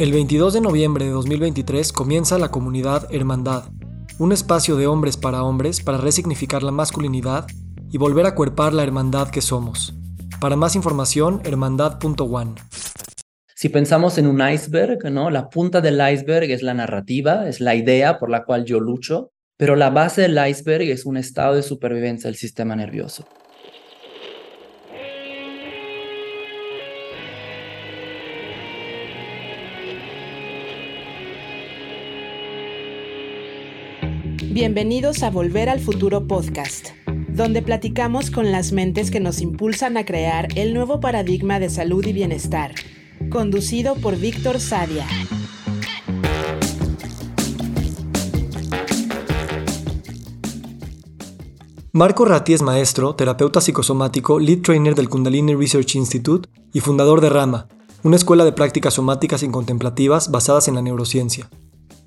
El 22 de noviembre de 2023 comienza la comunidad Hermandad, un espacio de hombres para hombres para resignificar la masculinidad y volver a cuerpar la hermandad que somos. Para más información, hermandad.one. Si pensamos en un iceberg, ¿no? La punta del iceberg es la narrativa, es la idea por la cual yo lucho, pero la base del iceberg es un estado de supervivencia del sistema nervioso. Bienvenidos a Volver al Futuro Podcast, donde platicamos con las mentes que nos impulsan a crear el nuevo paradigma de salud y bienestar, conducido por Víctor Sadia. Marco Ratti es maestro, terapeuta psicosomático, lead trainer del Kundalini Research Institute y fundador de Rama, una escuela de prácticas somáticas y contemplativas basadas en la neurociencia.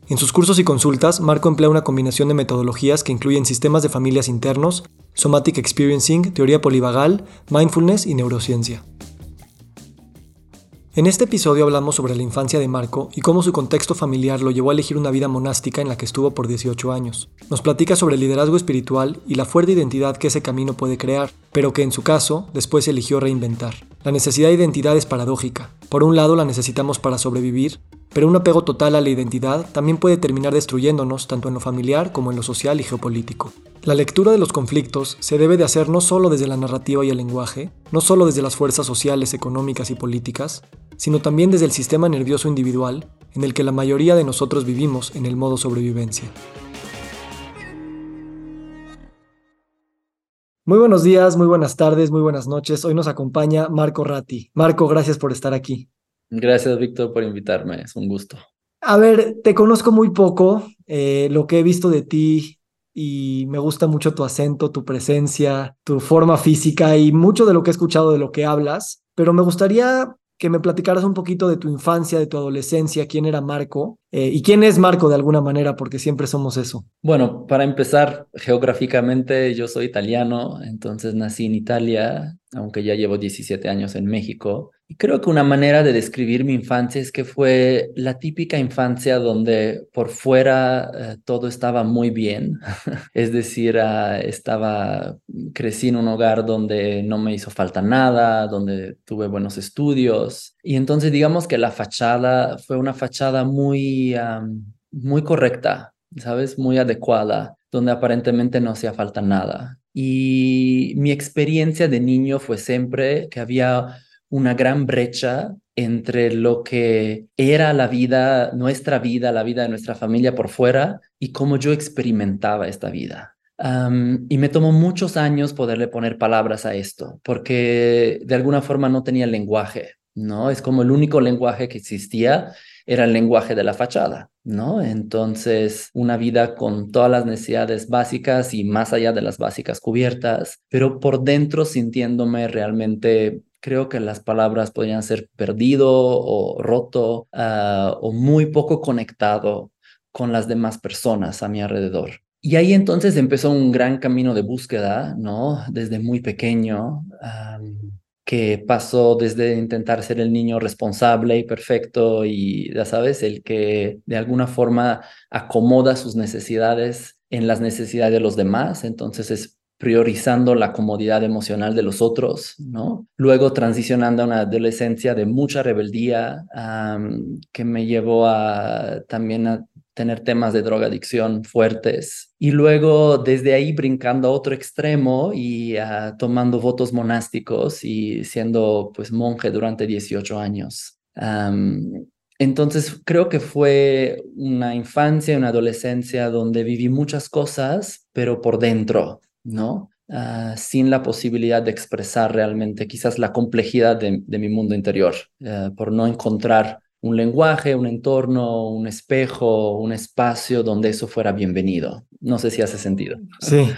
En sus cursos y consultas, Marco emplea una combinación de metodologías que incluyen sistemas de familias internos, somatic experiencing, teoría polivagal, mindfulness y neurociencia. En este episodio hablamos sobre la infancia de Marco y cómo su contexto familiar lo llevó a elegir una vida monástica en la que estuvo por 18 años. Nos platica sobre el liderazgo espiritual y la fuerte identidad que ese camino puede crear, pero que en su caso después eligió reinventar. La necesidad de identidad es paradójica. Por un lado la necesitamos para sobrevivir, pero un apego total a la identidad también puede terminar destruyéndonos tanto en lo familiar como en lo social y geopolítico. La lectura de los conflictos se debe de hacer no solo desde la narrativa y el lenguaje, no solo desde las fuerzas sociales, económicas y políticas, sino también desde el sistema nervioso individual en el que la mayoría de nosotros vivimos en el modo sobrevivencia. Muy buenos días, muy buenas tardes, muy buenas noches. Hoy nos acompaña Marco Ratti. Marco, gracias por estar aquí. Gracias, Víctor, por invitarme. Es un gusto. A ver, te conozco muy poco. Eh, lo que he visto de ti y me gusta mucho tu acento, tu presencia, tu forma física y mucho de lo que he escuchado de lo que hablas. Pero me gustaría que me platicaras un poquito de tu infancia, de tu adolescencia, quién era Marco eh, y quién es Marco de alguna manera, porque siempre somos eso. Bueno, para empezar, geográficamente yo soy italiano, entonces nací en Italia, aunque ya llevo 17 años en México. Y creo que una manera de describir mi infancia es que fue la típica infancia donde por fuera eh, todo estaba muy bien. es decir, uh, estaba, crecí en un hogar donde no me hizo falta nada, donde tuve buenos estudios. Y entonces digamos que la fachada fue una fachada muy, muy correcta, ¿sabes? Muy adecuada, donde aparentemente no hacía falta nada. Y mi experiencia de niño fue siempre que había una gran brecha entre lo que era la vida, nuestra vida, la vida de nuestra familia por fuera y cómo yo experimentaba esta vida. y me tomó muchos años poderle poner palabras a esto, porque de alguna forma no tenía lenguaje, ¿no? Es como el único lenguaje que existía era el lenguaje de la fachada, ¿no? Entonces, una vida con todas las necesidades básicas y más allá de las básicas cubiertas, pero por dentro sintiéndome realmente creo que las palabras podrían ser perdido o roto ah, o muy poco conectado con las demás personas a mi alrededor. Y ahí entonces empezó un gran camino de búsqueda, ¿no? Desde muy pequeño que pasó desde intentar ser el niño responsable y perfecto y, ya sabes, el que de alguna forma acomoda sus necesidades en las necesidades de los demás, entonces es priorizando la comodidad emocional de los otros, ¿no? Luego transicionando a una adolescencia de mucha rebeldía que me llevó a también a tener temas de drogadicción fuertes. Y luego desde ahí brincando a otro extremo y ah, tomando votos monásticos y siendo pues monje durante 18 años. entonces creo que fue una infancia, una adolescencia donde viví muchas cosas, pero por dentro, ¿no? Ah, sin la posibilidad de expresar realmente quizás la complejidad de, mi mundo interior, eh, por no encontrar un lenguaje, un entorno, un espejo, un espacio donde eso fuera bienvenido. No sé si hace sentido. Sí.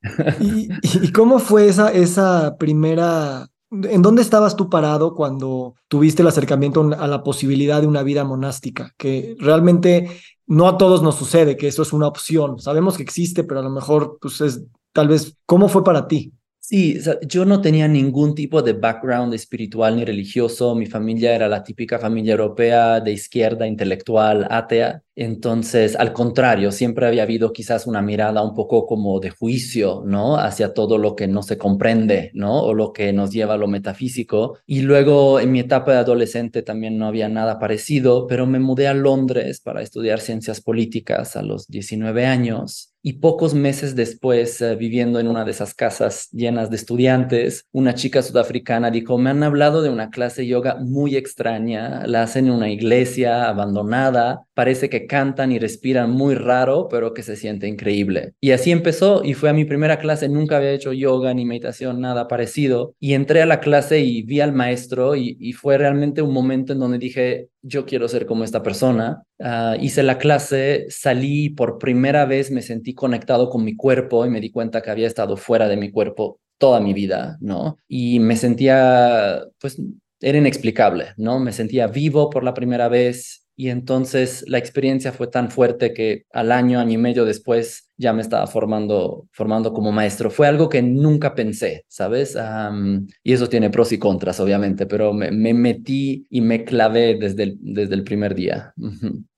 ¿Y, cómo fue esa, esa primera... ¿En dónde estabas tú parado cuando tuviste el acercamiento a la posibilidad de una vida monástica? Que realmente no a todos nos sucede, que eso es una opción. Sabemos que existe, pero a lo mejor pues es tal vez, ¿cómo fue para ti? Sí, yo no tenía ningún tipo de background espiritual ni religioso. Mi familia era la típica familia europea de izquierda, intelectual, atea. Entonces, al contrario, siempre había habido quizás una mirada un poco como de juicio, ¿no? Hacia todo lo que no se comprende, ¿no? O lo que nos lleva a lo metafísico. Y luego, en mi etapa de adolescente también no había nada parecido, pero me mudé a Londres para estudiar ciencias políticas a los 19 años y pocos meses después, eh, viviendo en una de esas casas llenas de estudiantes, una chica sudafricana dijo, me han hablado de una clase de yoga muy extraña, la hacen en una iglesia abandonada, parece que cantan y respiran muy raro, pero que se siente increíble. Y así empezó y fue a mi primera clase, nunca había hecho yoga ni meditación, nada parecido. Y entré a la clase y vi al maestro y, y fue realmente un momento en donde dije, yo quiero ser como esta persona. Ah, hice la clase, salí por primera vez, me sentí conectado con mi cuerpo y me di cuenta que había estado fuera de mi cuerpo toda mi vida, ¿no? Y me sentía, pues, era inexplicable, ¿no? Me sentía vivo por la primera vez y entonces la experiencia fue tan fuerte que al año, año y medio después, ya me estaba formando, formando como maestro. Fue algo que nunca pensé, ¿sabes? y eso tiene pros y contras, obviamente, pero me, metí y me clavé desde el, desde el primer día.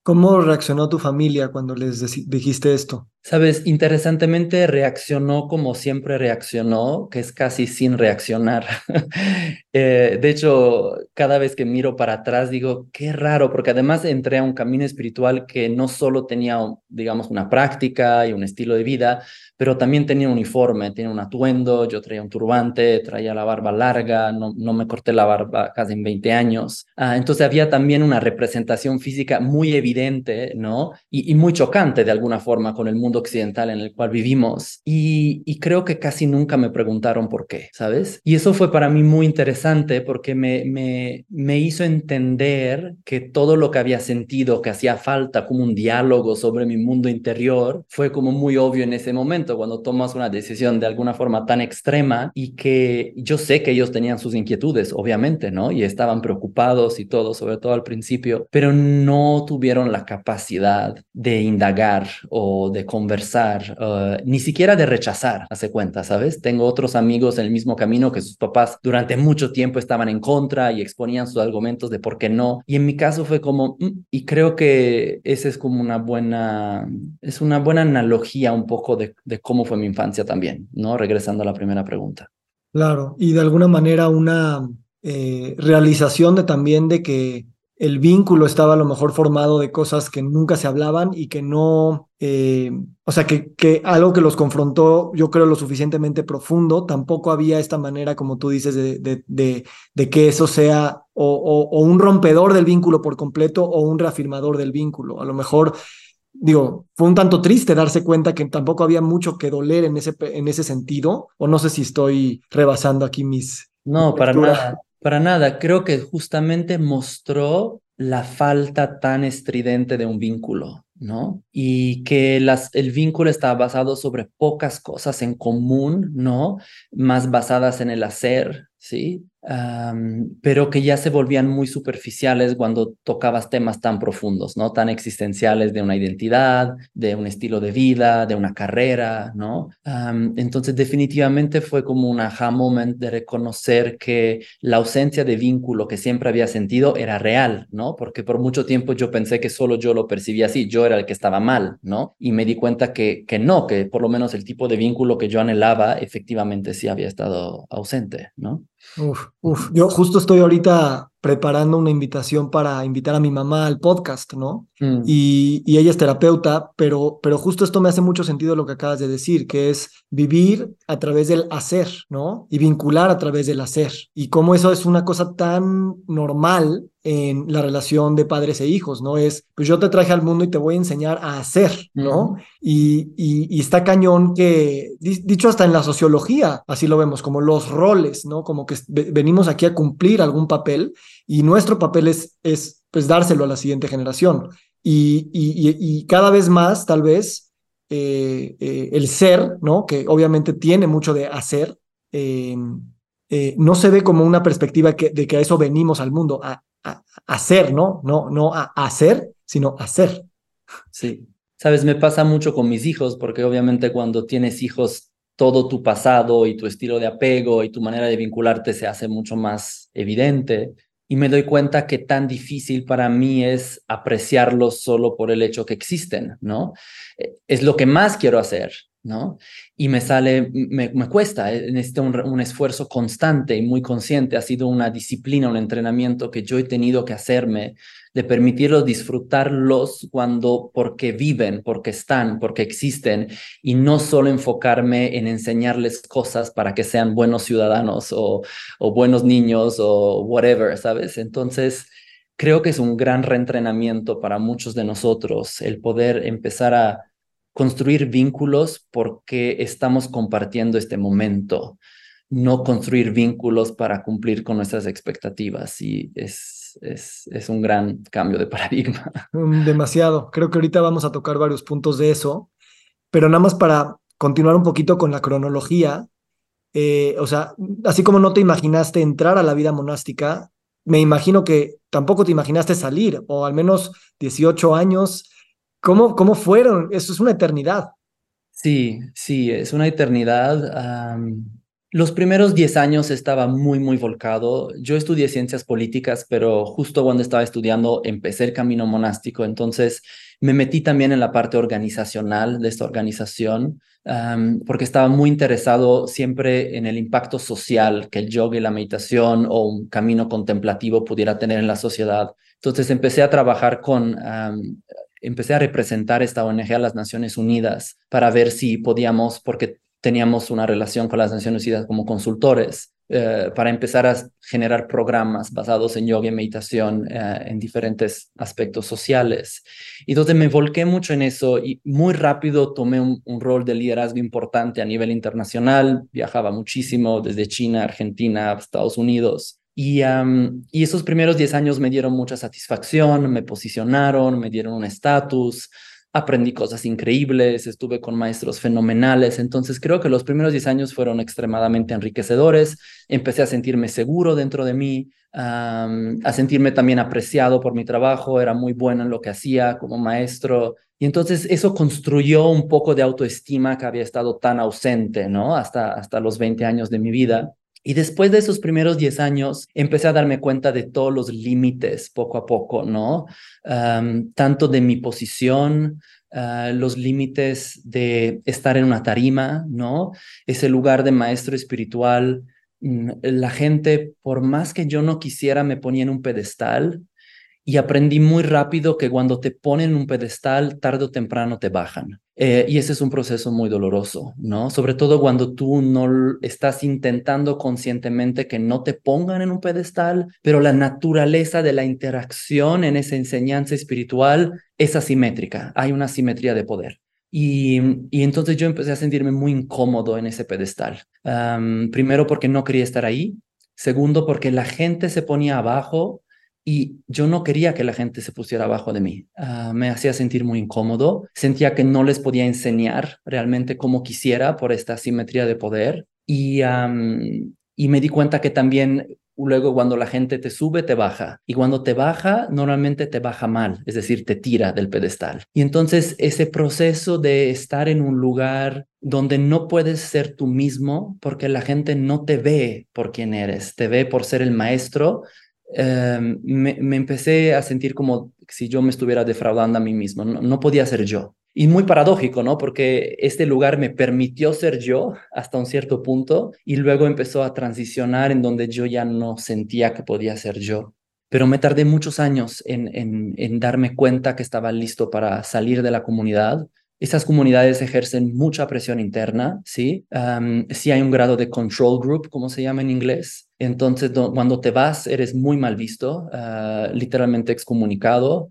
¿Cómo reaccionó tu familia cuando les dijiste esto? Sabes, interesantemente reaccionó como siempre reaccionó, que es casi sin reaccionar. Eh, de hecho, cada vez que miro para atrás digo, qué raro, porque además entré a un camino espiritual que no solo tenía, digamos, una práctica y un estilo de vida, pero también tenía un uniforme, tenía un atuendo, yo traía un turbante, traía la barba larga, no, no me corté la barba casi en 20 años. Ah, entonces había también una representación física muy evidente, ¿no? Y, muy chocante de alguna forma con el mundo occidental en el cual vivimos. Y, y, creo que casi nunca me preguntaron por qué, ¿sabes? Y eso fue para mí muy interesante porque me, me, me hizo entender que todo lo que había sentido, que hacía falta como un diálogo sobre mi mundo interior, fue como muy obvio en ese momento cuando tomas una decisión de alguna forma tan extrema y que yo sé que ellos tenían sus inquietudes, obviamente, ¿no? Y estaban preocupados y todo, sobre todo al principio, pero no tuvieron la capacidad de indagar o de conversar, uh, ni siquiera de rechazar, hace cuenta, ¿sabes? Tengo otros amigos en el mismo camino que sus papás durante mucho tiempo estaban en contra y exponían sus argumentos de por qué no. Y en mi caso fue como, mm", y creo que esa es como una buena, es una buena analogía un poco de, de cómo fue mi infancia también, ¿no? Regresando a la primera pregunta. Claro, y de alguna manera una eh, realización de también de que el vínculo estaba a lo mejor formado de cosas que nunca se hablaban y que no, eh, o sea, que, que, algo que los confrontó, yo creo, lo suficientemente profundo, tampoco había esta manera, como tú dices, de, de, de, que eso sea o, o, un rompedor del vínculo por completo o un reafirmador del vínculo. A lo mejor digo, fue un tanto triste darse cuenta que tampoco había mucho que doler en ese, en ese sentido, o no sé si estoy rebasando aquí mis... No, para nada, para nada. Creo que justamente mostró la falta tan estridente de un vínculo, ¿no? Y que las, el vínculo estaba basado sobre pocas cosas en común, ¿no? Más basadas en el hacer, ¿sí? Pero que ya se volvían muy superficiales cuando tocabas temas tan profundos, ¿no? Tan existenciales de una identidad, de un estilo de vida, de una carrera, ¿no? entonces definitivamente fue como un aha moment de reconocer que la ausencia de vínculo que siempre había sentido era real, ¿no? Porque por mucho tiempo yo pensé que solo yo lo percibía así, yo era el que estaba mal, ¿no? Y me di cuenta que, que no, que por lo menos el tipo de vínculo que yo anhelaba efectivamente sí había estado ausente, ¿no? Uf, uf. Yo justo estoy ahorita preparando una invitación para invitar a mi mamá al podcast, ¿no? Mm. Y, y, ella es terapeuta, pero, pero justo esto me hace mucho sentido lo que acabas de decir, que es vivir a través del hacer, ¿no? Y vincular a través del hacer. Y cómo eso es una cosa tan normal en la relación de padres e hijos, ¿no? Es, pues yo te traje al mundo y te voy a enseñar a hacer, ¿no? y, y, está cañón que, dicho hasta en la sociología, así lo vemos, como los roles, ¿no? Como que venimos aquí a cumplir algún papel y nuestro papel es, es pues dárselo a la siguiente generación. Y, y cada vez más, tal vez, eh, eh, el ser, ¿no? Que obviamente tiene mucho de hacer, eh, no se ve como una perspectiva que, de que a eso venimos al mundo, a, hacer, ¿no? No, no a hacer, sino hacer. Sí. Sabes, me pasa mucho con mis hijos, porque obviamente cuando tienes hijos todo tu pasado y tu estilo de apego y tu manera de vincularte se hace mucho más evidente. Y me doy cuenta que tan difícil para mí es apreciarlos solo por el hecho que existen, ¿no? Eh, es lo que más quiero hacer, ¿no? Y me sale, me, me cuesta, eh, necesito un, un, esfuerzo constante y muy consciente, ha sido una disciplina, un entrenamiento que yo he tenido que hacerme, de permitirlos disfrutarlos cuando, porque viven, porque están, porque existen, y no solo enfocarme en enseñarles cosas para que sean buenos ciudadanos o, o buenos niños o whatever, ¿sabes? Entonces, creo que es un gran reentrenamiento para muchos de nosotros el poder empezar a construir vínculos porque estamos compartiendo este momento, no construir vínculos para cumplir con nuestras expectativas. Y es, es, es un gran cambio de paradigma. Mm, demasiado. Creo que ahorita vamos a tocar varios puntos de eso, pero nada más para continuar un poquito con la cronología. Eh, o sea, así como no te imaginaste entrar a la vida monástica, me imagino que tampoco te imaginaste salir, o al menos 18 años ¿Cómo, cómo fueron? Eso es una eternidad. Sí, sí, es una eternidad. Los primeros 10 años estaba muy, muy volcado. Yo estudié ciencias políticas, pero justo cuando estaba estudiando empecé el camino monástico, entonces me metí también en la parte organizacional de esta organización, porque estaba muy interesado siempre en el impacto social que el yoga y la meditación o un camino contemplativo pudiera tener en la sociedad. Entonces empecé a trabajar con empecé a representar esta ONG a las Naciones Unidas para ver si podíamos, porque teníamos una relación con las Naciones Unidas como consultores, eh, para empezar a generar programas basados en yoga y meditación eh, en diferentes aspectos sociales. Y entonces me volqué mucho en eso y muy rápido tomé un, un rol de liderazgo importante a nivel internacional, viajaba muchísimo desde China, Argentina, Estados Unidos. Y, esos primeros 10 años me dieron mucha satisfacción, me posicionaron, me dieron un estatus, aprendí cosas increíbles, estuve con maestros fenomenales, entonces creo que los primeros 10 años fueron extremadamente enriquecedores, empecé a sentirme seguro dentro de mí, a sentirme también apreciado por mi trabajo, era muy bueno en lo que hacía como maestro, y entonces eso construyó un poco de autoestima que había estado tan ausente, ¿no? Hasta, hasta los 20 años de mi vida. Y después de esos primeros 10 años, empecé a darme cuenta de todos los límites poco a poco, ¿no? tanto de mi posición, uh, los límites de estar en una tarima, ¿no? Ese lugar de maestro espiritual. Mm, la gente, por más que yo no quisiera, me ponía en un pedestal y aprendí muy rápido que cuando te ponen en un pedestal, tarde o temprano te bajan. Eh, y ese es un proceso muy doloroso, ¿no? Sobre todo cuando tú no estás intentando conscientemente que no te pongan en un pedestal, pero la naturaleza de la interacción en esa enseñanza espiritual es asimétrica, hay una asimetría de poder. Y, y, entonces yo empecé a sentirme muy incómodo en ese pedestal. primero porque no quería estar ahí. Segundo porque la gente se ponía abajo y yo no quería que la gente se pusiera abajo de mí. Uh, me hacía sentir muy incómodo. Sentía que no les podía enseñar realmente como quisiera por esta simetría de poder. Y, y me di cuenta que también luego cuando la gente te sube, te baja. Y cuando te baja, normalmente te baja mal, es decir, te tira del pedestal. Y entonces ese proceso de estar en un lugar donde no puedes ser tú mismo porque la gente no te ve por quién eres, te ve por ser el maestro, Em, me, empecé a sentir como si yo me estuviera defraudando a mí mismo, no, podía ser yo. Y muy paradójico, ¿no? Porque este lugar me permitió ser yo hasta un cierto punto y luego empezó a transicionar en donde yo ya no sentía que podía ser yo. Pero me tardé muchos años en, en, en darme cuenta que estaba listo para salir de la comunidad, estas comunidades ejercen mucha presión interna, ¿sí? sí hay un grado de control group, como se llama en inglés. Entonces, cuando te vas, eres muy mal visto, ah, literalmente excomunicado.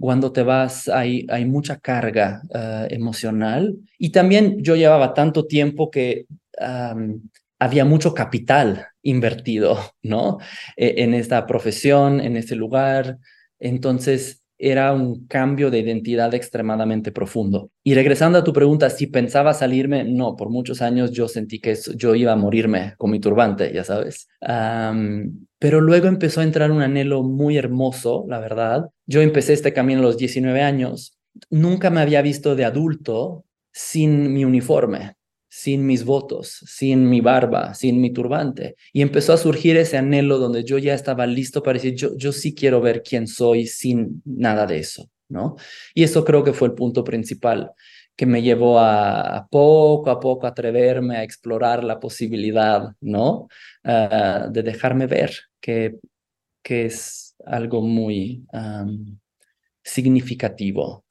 cuando te vas, hay, hay mucha carga ah, emocional. Y también yo llevaba tanto tiempo que había mucho capital invertido, ¿no? E, en esta profesión, en este lugar. Entonces, era un cambio de identidad extremadamente profundo. Y regresando a tu pregunta, si pensaba salirme, no, por muchos años yo sentí que yo iba a morirme con mi turbante, ya sabes. pero luego empezó a entrar un anhelo muy hermoso, la verdad. Yo empecé este camino a los 19 años. Nunca me había visto de adulto sin mi uniforme, sin mis votos, sin mi barba, sin mi turbante. Y empezó a surgir ese anhelo donde yo ya estaba listo para decir, yo, yo sí quiero ver quién soy sin nada de eso, ¿no? Y eso creo que fue el punto principal que me llevó a, poco a poco atreverme a explorar la posibilidad, ¿no? Ah, de dejarme ver, que, que es algo muy significativo.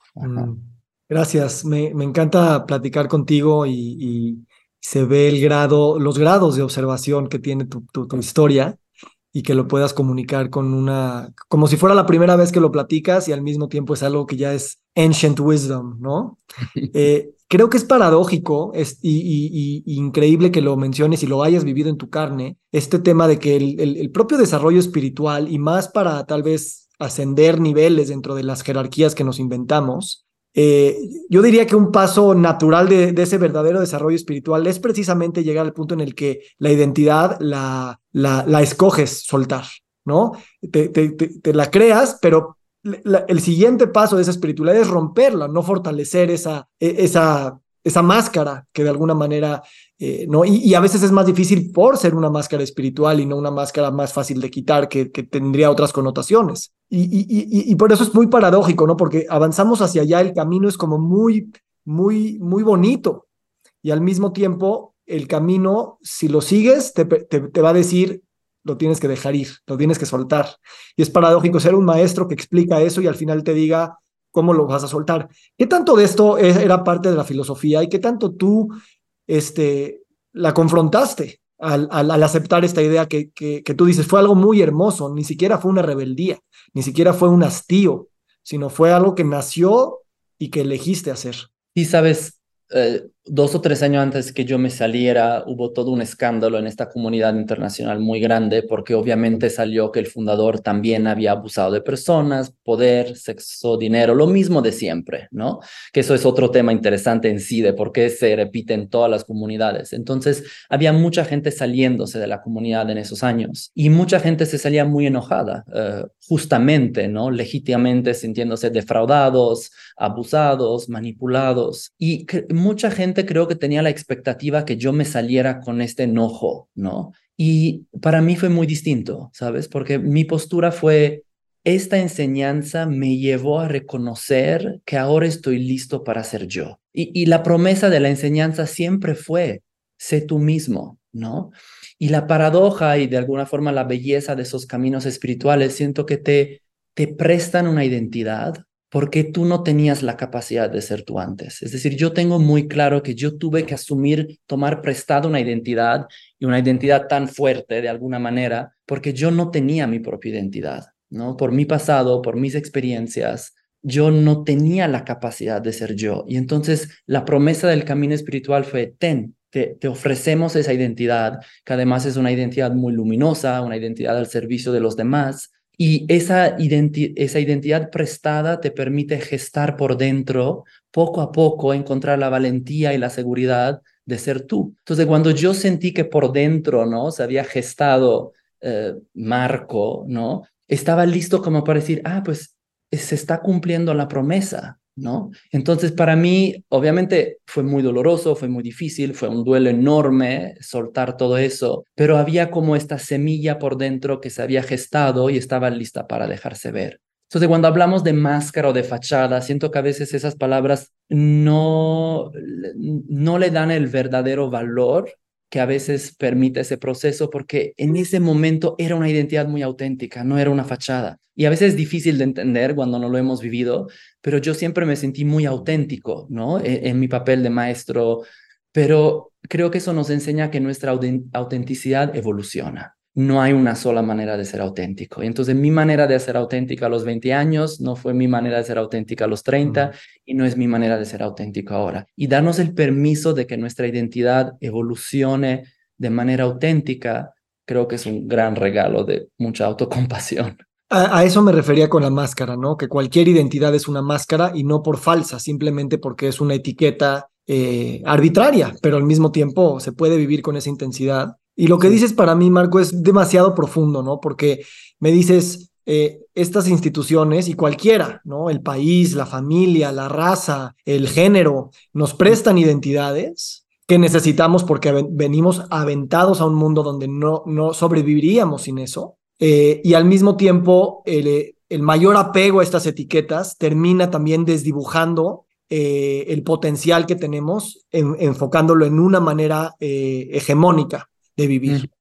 Gracias, me, encanta platicar contigo y, se ve el grado, los grados de observación que tiene tu, tu, historia y que lo puedas comunicar con una, como si fuera la primera vez que lo platicas y al mismo tiempo es algo que ya es ancient wisdom, ¿no? Eh, creo que es paradójico es, y, increíble que lo menciones y lo hayas vivido en tu carne, este tema de que el, el propio desarrollo espiritual y más para tal vez ascender niveles dentro de las jerarquías que nos inventamos, eh, yo diría que un paso natural de, ese verdadero desarrollo espiritual es precisamente llegar al punto en el que la identidad la, la, escoges soltar, ¿no? Te, la creas, pero el siguiente paso de esa espiritualidad es romperla, no fortalecer esa, e, esa, esa máscara que de alguna manera eh, ¿no? Y, a veces es más difícil por ser una máscara espiritual y no una máscara más fácil de quitar que, tendría otras connotaciones. Y, por eso es muy paradójico, ¿no? Porque avanzamos hacia allá, el camino es como muy, muy, muy bonito. Y al mismo tiempo, el camino, si lo sigues, te, te, va a decir, lo tienes que dejar ir, lo tienes que soltar. Y es paradójico ser un maestro que explica eso y al final te diga cómo lo vas a soltar. ¿Qué tanto de esto era parte de la filosofía y qué tanto tú este, la confrontaste al, al, aceptar esta idea que, que, que, tú dices, fue algo muy hermoso, ni siquiera fue una rebeldía, ni siquiera fue un hastío, sino fue algo que nació y que elegiste hacer. Y sabes, eh, dos o tres años antes que yo me saliera, hubo todo un escándalo en esta comunidad internacional muy grande, porque obviamente salió que el fundador también había abusado de personas, poder, sexo, dinero, lo mismo de siempre, ¿no? Que eso es otro tema interesante en sí, de por qué se repite en todas las comunidades. Entonces, había mucha gente saliéndose de la comunidad en esos años y mucha gente se salía muy enojada, eh, justamente, ¿no? Legítimamente sintiéndose defraudados, abusados, manipulados. Y mucha gente creo que tenía la expectativa que yo me saliera con este enojo, ¿no? Y para mí fue muy distinto, ¿sabes? Porque mi postura fue, esta enseñanza me llevó a reconocer que ahora estoy listo para ser yo. Y, y la promesa de la enseñanza siempre fue, sé tú mismo, ¿no? Y la paradoja y de alguna forma la belleza de esos caminos espirituales, siento que te, te prestan una identidad porque tú no tenías la capacidad de ser tú antes. Es decir, yo tengo muy claro que yo tuve que asumir, tomar prestado una identidad y una identidad tan fuerte de alguna manera, porque yo no tenía mi propia identidad, ¿no? Por mi pasado, por mis experiencias, yo no tenía la capacidad de ser yo. Y entonces la promesa del camino espiritual fue, ten, te, te, ofrecemos esa identidad, que además es una identidad muy luminosa, una identidad al servicio de los demás, y esa, esa identidad prestada te permite gestar por dentro, poco a poco, encontrar la valentía y la seguridad de ser tú. Entonces, cuando yo sentí que por dentro, ¿no? Se había gestado eh, Marco, ¿no? Estaba listo como para decir, ah, pues se está cumpliendo la promesa, ¿no? Entonces, para mí, obviamente fue muy doloroso, fue muy difícil, fue un duelo enorme soltar todo eso, pero había como esta semilla por dentro que se había gestado y estaba lista para dejarse ver. Entonces, cuando hablamos de máscara o de fachada, siento que a veces esas palabras no, no le dan el verdadero valor que a veces permite ese proceso porque en ese momento era una identidad muy auténtica, no era una fachada. Y a veces es difícil de entender cuando no lo hemos vivido, pero yo siempre me sentí muy auténtico, ¿no? E, en, mi papel de maestro, pero creo que eso nos enseña que nuestra autenticidad evoluciona no hay una sola manera de ser auténtico. Y entonces mi manera de ser auténtica a los 20 años no fue mi manera de ser auténtica a los 30 y no es mi manera de ser auténtico ahora. Y darnos el permiso de que nuestra identidad evolucione de manera auténtica, creo que es un gran regalo de mucha autocompasión. A, eso me refería con la máscara, ¿no? Que cualquier identidad es una máscara y no por falsa, simplemente porque es una etiqueta eh, arbitraria, pero al mismo tiempo se puede vivir con esa intensidad y lo que dices para mí, Marco, es demasiado profundo, ¿no? Porque me dices, eh, estas instituciones y cualquiera, ¿no? El país, la familia, la raza, el género, nos prestan identidades que necesitamos porque venimos aventados a un mundo donde no, no sobreviviríamos sin eso. Eh, y al mismo tiempo, el, el, mayor apego a estas etiquetas termina también desdibujando eh, el potencial que tenemos, enfocándolo en una manera hegemónica de vivir.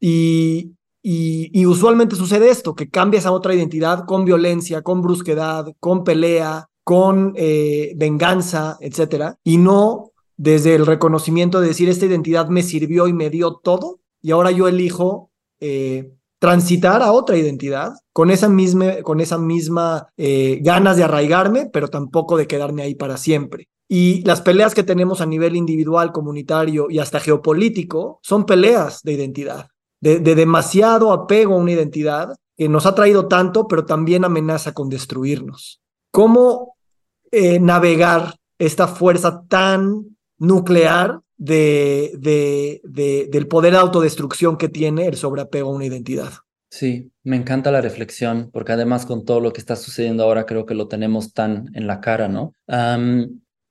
y, y, usualmente sucede esto, que cambias a otra identidad con violencia, con brusquedad, con pelea, con venganza, etcétera, y no desde el reconocimiento de decir, esta identidad me sirvió y me dio todo, y ahora yo elijo eh, transitar a otra identidad con esa misma, con esa misma eh, ganas de arraigarme, pero tampoco de quedarme ahí para siempre. Y las peleas que tenemos a nivel individual, comunitario y hasta geopolítico son peleas de identidad, de, demasiado apego a una identidad que nos ha traído tanto, pero también amenaza con destruirnos. ¿Cómo eh, navegar esta fuerza tan nuclear de, de, del poder de autodestrucción que tiene el sobreapego a una identidad. Sí, me encanta la reflexión, porque además con todo lo que está sucediendo ahora creo que lo tenemos tan en la cara, ¿no?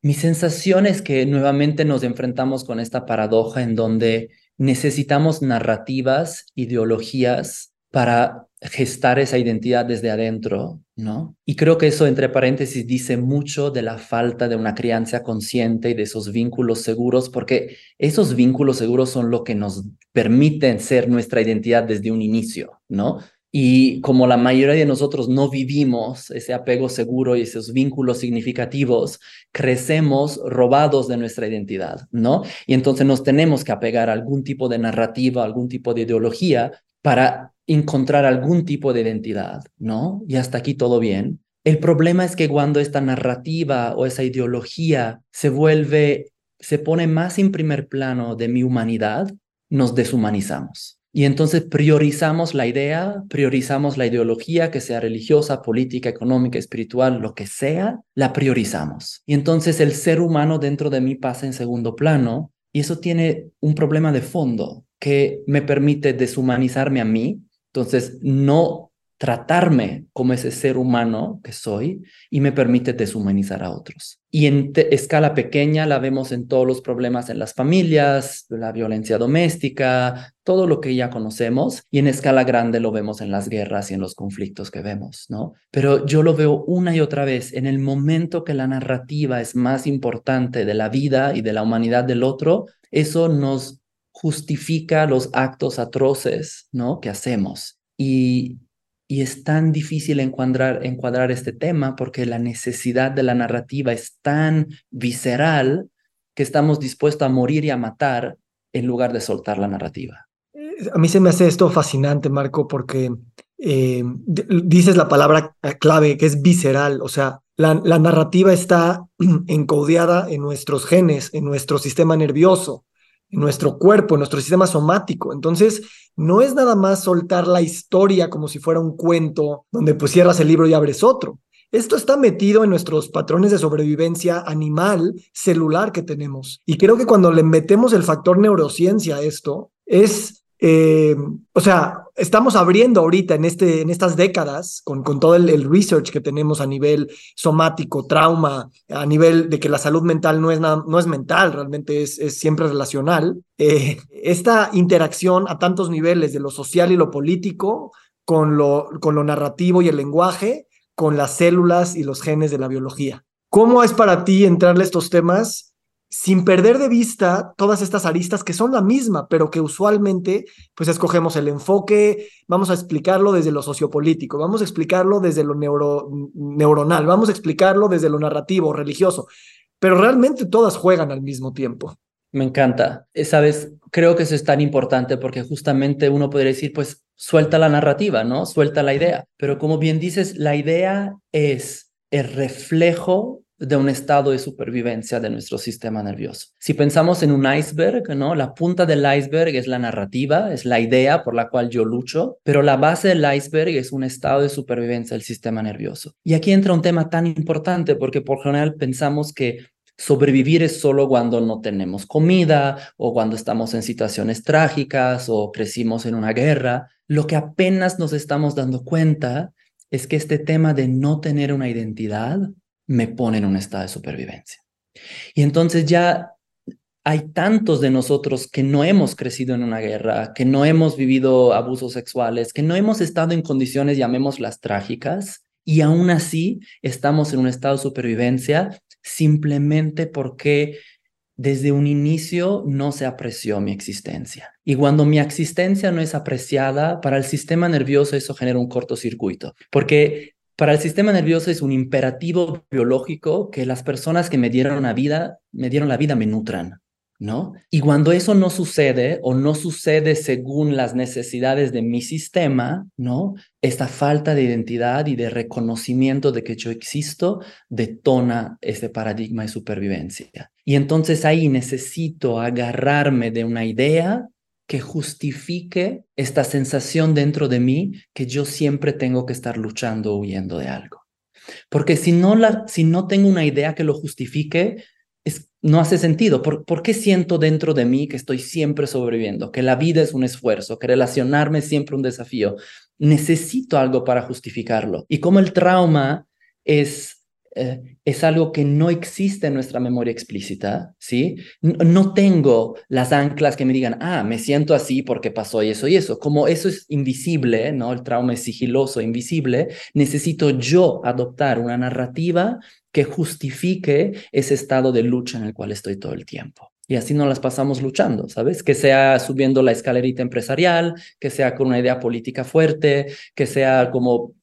Mi sensación es que nuevamente nos enfrentamos con esta paradoja en donde necesitamos narrativas, ideologías para gestar esa identidad desde adentro, ¿no? Y creo que eso, entre paréntesis, dice mucho de la falta de una crianza consciente y de esos vínculos seguros, porque esos vínculos seguros son lo que nos permiten ser nuestra identidad desde un inicio, ¿no? Y como la mayoría de nosotros no vivimos ese apego seguro y esos vínculos significativos, crecemos robados de nuestra identidad, ¿no? Y entonces nos tenemos que apegar a algún tipo de narrativa, algún tipo de ideología para encontrar algún tipo de identidad, ¿no? Y hasta aquí todo bien. El problema es que cuando esta narrativa o esa ideología se vuelve, se pone más en primer plano de mi humanidad, nos deshumanizamos. Y entonces priorizamos la idea, priorizamos la ideología, que sea religiosa, política, económica, espiritual, lo que sea, la priorizamos. Y entonces el ser humano dentro de mí pasa en segundo plano y eso tiene un problema de fondo que me permite deshumanizarme a mí entonces, no tratarme como ese ser humano que soy y me permite deshumanizar a otros. Y en escala pequeña la vemos en todos los problemas en las familias, la violencia doméstica, todo lo que ya conocemos, y en escala grande lo vemos en las guerras y en los conflictos que vemos, ¿no? Pero yo lo veo una y otra vez, en el momento que la narrativa es más importante de la vida y de la humanidad del otro, eso nos justifica los actos atroces ¿no? que hacemos. Y, y es tan difícil encuadrar, encuadrar este tema porque la necesidad de la narrativa es tan visceral que estamos dispuestos a morir y a matar en lugar de soltar la narrativa. A mí se me hace esto fascinante, Marco, porque eh, dices la palabra clave que es visceral, o sea, la, la narrativa está encaudeada en nuestros genes, en nuestro sistema nervioso en nuestro cuerpo, en nuestro sistema somático. Entonces, no es nada más soltar la historia como si fuera un cuento donde pues cierras el libro y abres otro. Esto está metido en nuestros patrones de sobrevivencia animal, celular que tenemos. Y creo que cuando le metemos el factor neurociencia a esto, es eh, o sea, estamos abriendo ahorita en, este, en estas décadas, con, con todo el, research que tenemos a nivel somático, trauma, a nivel de que la salud mental no es, no es mental, realmente es, es siempre relacional, eh, esta interacción a tantos niveles de lo social y lo político, con lo, con lo narrativo y el lenguaje, con las células y los genes de la biología. ¿Cómo es para ti entrarle a estos temas sin perder de vista todas estas aristas que son la misma, pero que usualmente pues escogemos el enfoque, vamos a explicarlo desde lo sociopolítico, vamos a explicarlo desde lo neuro, neuronal, vamos a explicarlo desde lo narrativo, religioso, pero realmente todas juegan al mismo tiempo. Me encanta. Eh, Sabes, creo que eso es tan importante porque justamente uno podría decir, pues suelta la narrativa, ¿no? Suelta la idea. Pero como bien dices, la idea es el reflejo de un estado de supervivencia de nuestro sistema nervioso. Si pensamos en un iceberg, ¿no? La punta del iceberg es la narrativa, es la idea por la cual yo lucho, pero la base del iceberg es un estado de supervivencia del sistema nervioso. Y aquí entra un tema tan importante porque por general pensamos que sobrevivir es solo cuando no tenemos comida o cuando estamos en situaciones trágicas o crecimos en una guerra. Lo que apenas nos estamos dando cuenta es que este tema de no tener una identidad me pone en un estado de supervivencia. Y entonces ya hay tantos de nosotros que no hemos crecido en una guerra, que no hemos vivido abusos sexuales, que no hemos estado en condiciones, llamémoslas trágicas, y aún así estamos en un estado de supervivencia simplemente porque desde un inicio no se apreció mi existencia. Y cuando mi existencia no es apreciada, para el sistema nervioso eso genera un cortocircuito, porque para el sistema nervioso es un imperativo biológico que las personas que me dieron la vida, me dieron la vida me nutran. ¿no? Y cuando eso no sucede o no sucede según las necesidades de mi sistema, ¿no? Esta falta de identidad y de reconocimiento de que yo existo detona ese paradigma de supervivencia. Y entonces ahí necesito agarrarme de una idea que justifique esta sensación dentro de mí que yo siempre tengo que estar luchando huyendo de algo. Porque si no, la, si no tengo una idea que lo justifique, no hace sentido. ¿Por, qué siento dentro de mí que estoy siempre sobreviviendo? Que la vida es un esfuerzo, que relacionarme es siempre un desafío. Necesito algo para justificarlo. Y como el trauma es eh, es algo que no existe en nuestra memoria explícita, ¿sí? No, tengo las anclas que me digan, ah, me siento así porque pasó eso y eso. Como eso es invisible, ¿no? El trauma es sigiloso, invisible, necesito yo adoptar una narrativa que justifique ese estado de lucha en el cual estoy todo el tiempo. Y así nos las pasamos luchando, ¿sabes? Que sea subiendo la escalerita empresarial, que sea con una idea política fuerte, que sea como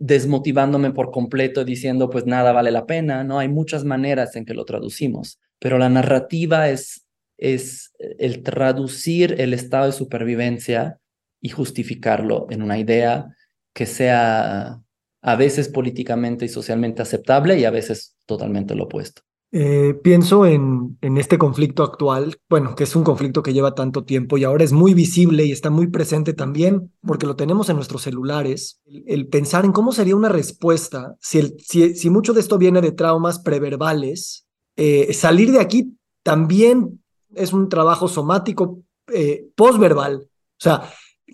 desmotivándome por completo diciendo pues nada vale la pena, ¿no? Hay muchas maneras en que lo traducimos, pero la narrativa es, es el traducir el estado de supervivencia y justificarlo en una idea que sea a veces políticamente y socialmente aceptable y a veces totalmente lo opuesto. Eh, pienso en, este conflicto actual, bueno, que es un conflicto que lleva tanto tiempo y ahora es muy visible y está muy presente también porque lo tenemos en nuestros celulares. El, pensar en cómo sería una respuesta si, mucho de esto viene de traumas preverbales, eh, salir de aquí también es un trabajo somático eh, postverbal. O sea,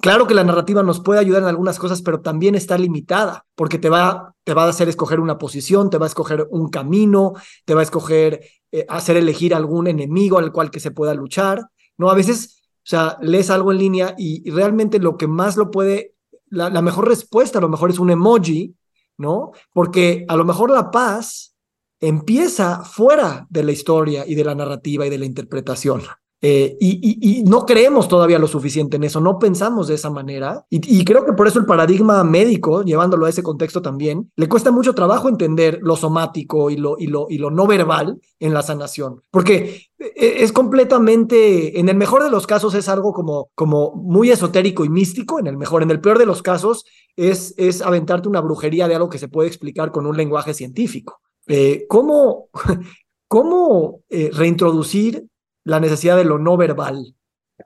Claro que la narrativa nos puede ayudar en algunas cosas, pero también está limitada, porque te va, te va a hacer escoger una posición, te va a escoger un camino, te va a escoger, eh, hacer elegir algún enemigo al cual que se pueda luchar, ¿no? A veces, o sea, lees algo en línea y, realmente lo que más lo puede, la, la mejor respuesta a lo mejor es un emoji, ¿no? Porque a lo mejor la paz empieza fuera de la historia y de la narrativa y de la interpretación. Eh, y, no creemos todavía lo suficiente en eso, no pensamos de esa manera. Y, creo que por eso el paradigma médico, llevándolo a ese contexto también, le cuesta mucho trabajo entender lo somático y lo, y lo, y lo no verbal en la sanación, porque e, es completamente, en el mejor de los casos es algo como, como muy esotérico y místico, en el mejor, en el peor de los casos es, es aventarte una brujería de algo que se puede explicar con un lenguaje científico. Eh, ¿Cómo, cómo eh, reintroducir la necesidad de lo no verbal?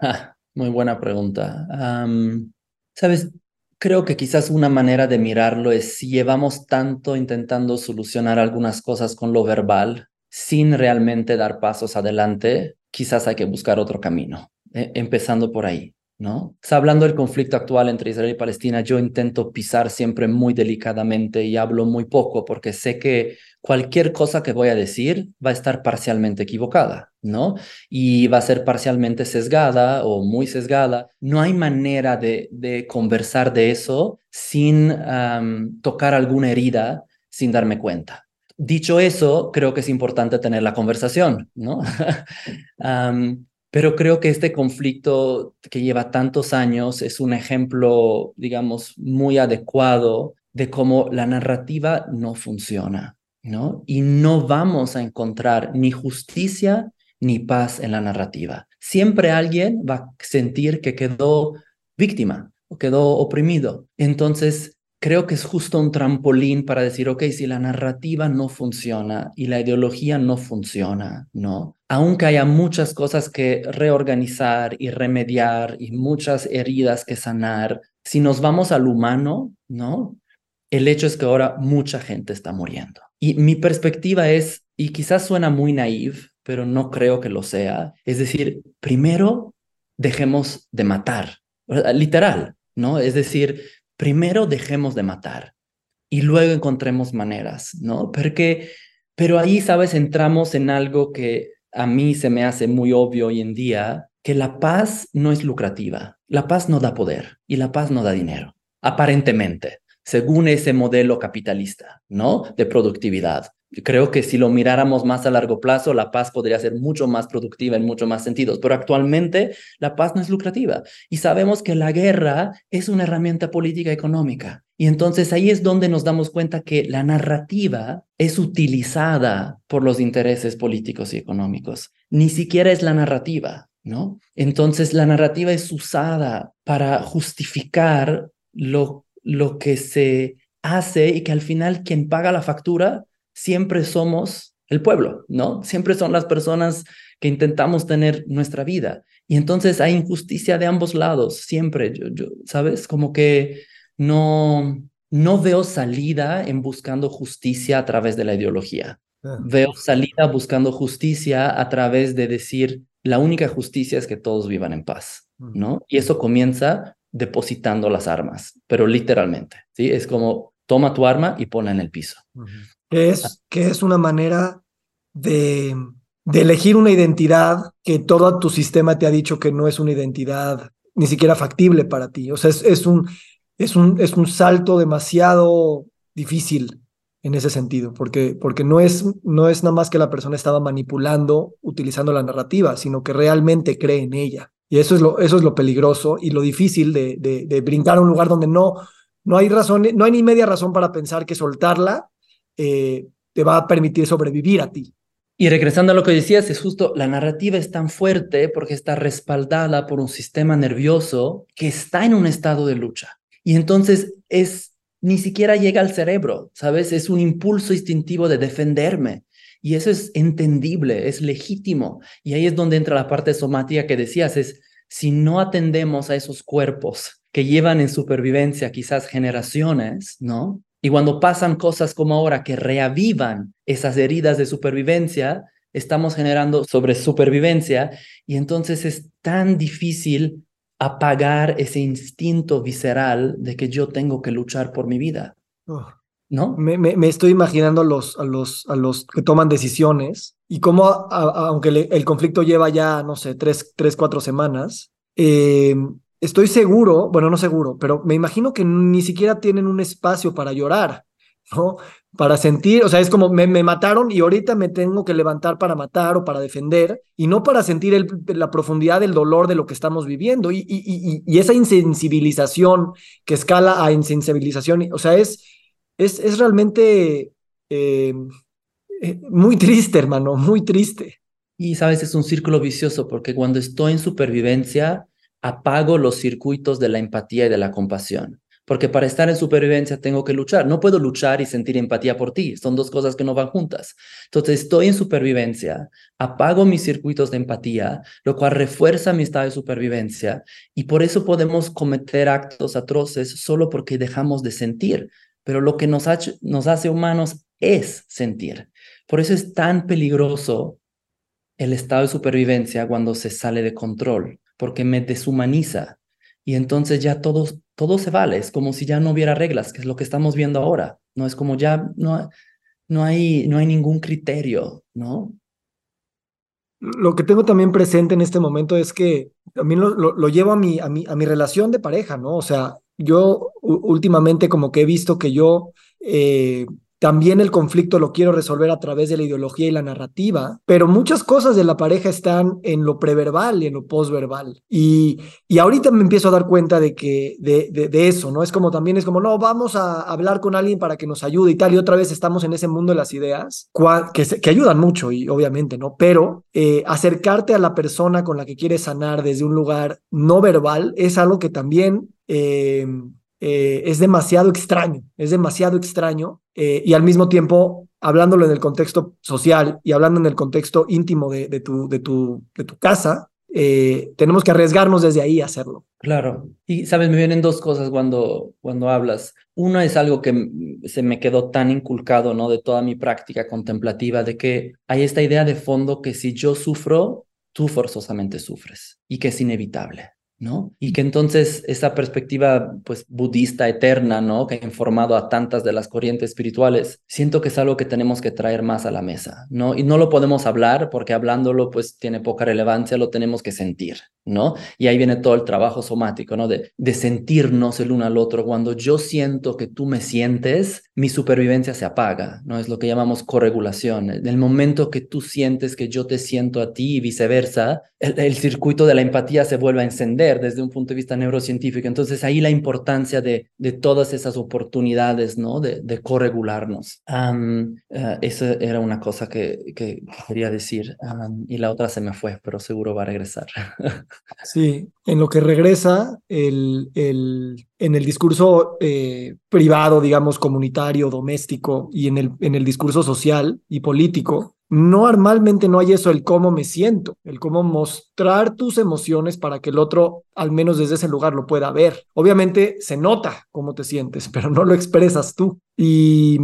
Ah, muy buena pregunta. Sabes, creo que quizás una manera de mirarlo es si llevamos tanto intentando solucionar algunas cosas con lo verbal sin realmente dar pasos adelante, quizás hay que buscar otro camino, eh, empezando por ahí. ¿No? hablando del conflicto actual entre Israel y Palestina, yo intento pisar siempre muy delicadamente y hablo muy poco porque sé que cualquier cosa que voy a decir va a estar parcialmente equivocada, ¿no? Y va a ser parcialmente sesgada o muy sesgada. No hay manera de, conversar de eso sin tocar alguna herida sin darme cuenta. Dicho eso, creo que es importante tener la conversación, ¿no? Pero creo que este conflicto que lleva tantos años es un ejemplo, digamos, muy adecuado de cómo la narrativa no funciona, ¿no? Y no vamos a encontrar ni justicia ni paz en la narrativa. Siempre alguien va a sentir que quedó víctima o quedó oprimido. Entonces, creo que es justo un trampolín para decir, ok, si la narrativa no funciona y la ideología no funciona, ¿no? Aunque haya muchas cosas que reorganizar y remediar y muchas heridas que sanar, si nos vamos al humano, ¿no? El hecho es que ahora mucha gente está muriendo. Y mi perspectiva es, y quizás suena muy naive, pero no creo que lo sea, es decir, primero dejemos de matar, literal, ¿no? Es decir, primero dejemos de matar y luego encontremos maneras, ¿no? Porque, pero ahí, sabes, entramos en algo que a mí se me hace muy obvio hoy en día que la paz no es lucrativa, la paz no da poder y la paz no da dinero, aparentemente, según ese modelo capitalista, ¿no? De productividad. Creo que si lo miráramos más a largo plazo, la paz podría ser mucho más productiva en muchos más sentidos, pero actualmente la paz no es lucrativa y sabemos que la guerra es una herramienta política económica. Y entonces ahí es donde nos damos cuenta que la narrativa es utilizada por los intereses políticos y económicos. Ni siquiera es la narrativa, ¿no? Entonces la narrativa es usada para justificar lo, lo que se hace y que al final quien paga la factura siempre somos el pueblo, ¿no? Siempre son las personas que intentamos tener nuestra vida. Y entonces hay injusticia de ambos lados, siempre, yo, ¿sabes? Como que no, no veo salida en buscando justicia a través de la ideología. Ah. Veo salida buscando justicia a través de decir, la única justicia es que todos vivan en paz, ¿no? Y eso comienza depositando las armas, pero literalmente, ¿sí? Es como, toma tu arma y ponla en el piso que es, que es una manera de, de elegir una identidad que todo tu sistema te ha dicho que no es una identidad ni siquiera factible para ti. O sea, es, es, un, es, un, es un salto demasiado difícil en ese sentido, porque, porque no, es, no es nada más que la persona estaba manipulando utilizando la narrativa, sino que realmente cree en ella. Y eso es lo, eso es lo peligroso y lo difícil de, de, de brincar a un lugar donde no, no hay razón, no hay ni media razón para pensar que soltarla eh, te va a permitir sobrevivir a ti. Y regresando a lo que decías, es justo la narrativa es tan fuerte porque está respaldada por un sistema nervioso que está en un estado de lucha. Y entonces es ni siquiera llega al cerebro, ¿sabes? Es un impulso instintivo de defenderme. Y eso es entendible, es legítimo. Y ahí es donde entra la parte somática que decías, es si no atendemos a esos cuerpos que llevan en supervivencia quizás generaciones, ¿no? Y cuando pasan cosas como ahora que reavivan esas heridas de supervivencia, estamos generando sobre supervivencia y entonces es tan difícil apagar ese instinto visceral de que yo tengo que luchar por mi vida. ¿No? Me, me, estoy imaginando a los, a, los, a los que toman decisiones y cómo, aunque el conflicto lleva ya, no sé, tres, tres cuatro semanas, eh, estoy seguro, bueno, no seguro, pero me imagino que ni siquiera tienen un espacio para llorar, ¿no? Para sentir, o sea, es como me, mataron y ahorita me tengo que levantar para matar o para defender y no para sentir el, la profundidad del dolor de lo que estamos viviendo y, y, y, esa insensibilización que escala a insensibilización, o sea, es, es, es realmente eh, eh, muy triste, hermano, muy triste. Y sabes, es un círculo vicioso porque cuando estoy en supervivencia, apago los circuitos de la empatía y de la compasión. Porque para estar en supervivencia tengo que luchar. No puedo luchar y sentir empatía por ti. Son dos cosas que no van juntas. Entonces estoy en supervivencia, apago mis circuitos de empatía, lo cual refuerza mi estado de supervivencia. Y por eso podemos cometer actos atroces solo porque dejamos de sentir. Pero lo que nos, nos hace humanos es sentir. Por eso es tan peligroso el estado de supervivencia cuando se sale de control porque me deshumaniza. Y entonces ya todo, todo se vale, es como si ya no hubiera reglas, que es lo que estamos viendo ahora. No es como ya no, no, hay, no hay ningún criterio, ¿no? Lo que tengo también presente en este momento es que también lo, lo, llevo a mi, a, mi, a mi relación de pareja, ¿no? O sea, yo últimamente como que he visto que yo eh, también el conflicto lo quiero resolver a través de la ideología y la narrativa, pero muchas cosas de la pareja están en lo preverbal y en lo postverbal. Y, y ahorita me empiezo a dar cuenta de que de, de, eso, ¿no? Es como también es como, no, vamos a hablar con alguien para que nos ayude y tal. Y otra vez estamos en ese mundo de las ideas que, que ayudan mucho y obviamente, ¿no? Pero eh, acercarte a la persona con la que quieres sanar desde un lugar no verbal es algo que también... Eh, eh, es demasiado extraño, es demasiado extraño eh, y al mismo tiempo, hablándolo en el contexto social y hablando en el contexto íntimo de, de, tu, de, tu, de tu casa, eh, tenemos que arriesgarnos desde ahí a hacerlo. Claro, y sabes, me vienen dos cosas cuando, cuando hablas. Una es algo que se me quedó tan inculcado, ¿no? De toda mi práctica contemplativa, de que hay esta idea de fondo que si yo sufro, tú forzosamente sufres y que es inevitable. ¿No? Y que entonces esa perspectiva pues budista eterna, ¿no? Que ha informado a tantas de las corrientes espirituales, siento que es algo que tenemos que traer más a la mesa, ¿no? Y no lo podemos hablar porque hablándolo pues tiene poca relevancia, lo tenemos que sentir, ¿no? Y ahí viene todo el trabajo somático, ¿no? De, de sentirnos el uno al otro. Cuando yo siento que tú me sientes, mi supervivencia se apaga, ¿no? Es lo que llamamos corregulación. En el momento que tú sientes que yo te siento a ti y viceversa, el, el circuito de la empatía se vuelve a encender desde un punto de vista neurocientífico. Entonces ahí la importancia de, de todas esas oportunidades, ¿no? De, de corregularnos. Um, esa era una cosa que, que quería decir y la otra se me fue, pero seguro va a regresar. sí, en lo que regresa el, el, en el discurso eh, privado, digamos, comunitario, doméstico y en el, en el discurso social y político, normalmente no hay eso, el cómo me siento, el cómo mostrar tus emociones para que el otro, al menos desde ese lugar, lo pueda ver. Obviamente se nota cómo te sientes, pero no lo expresas tú. Y,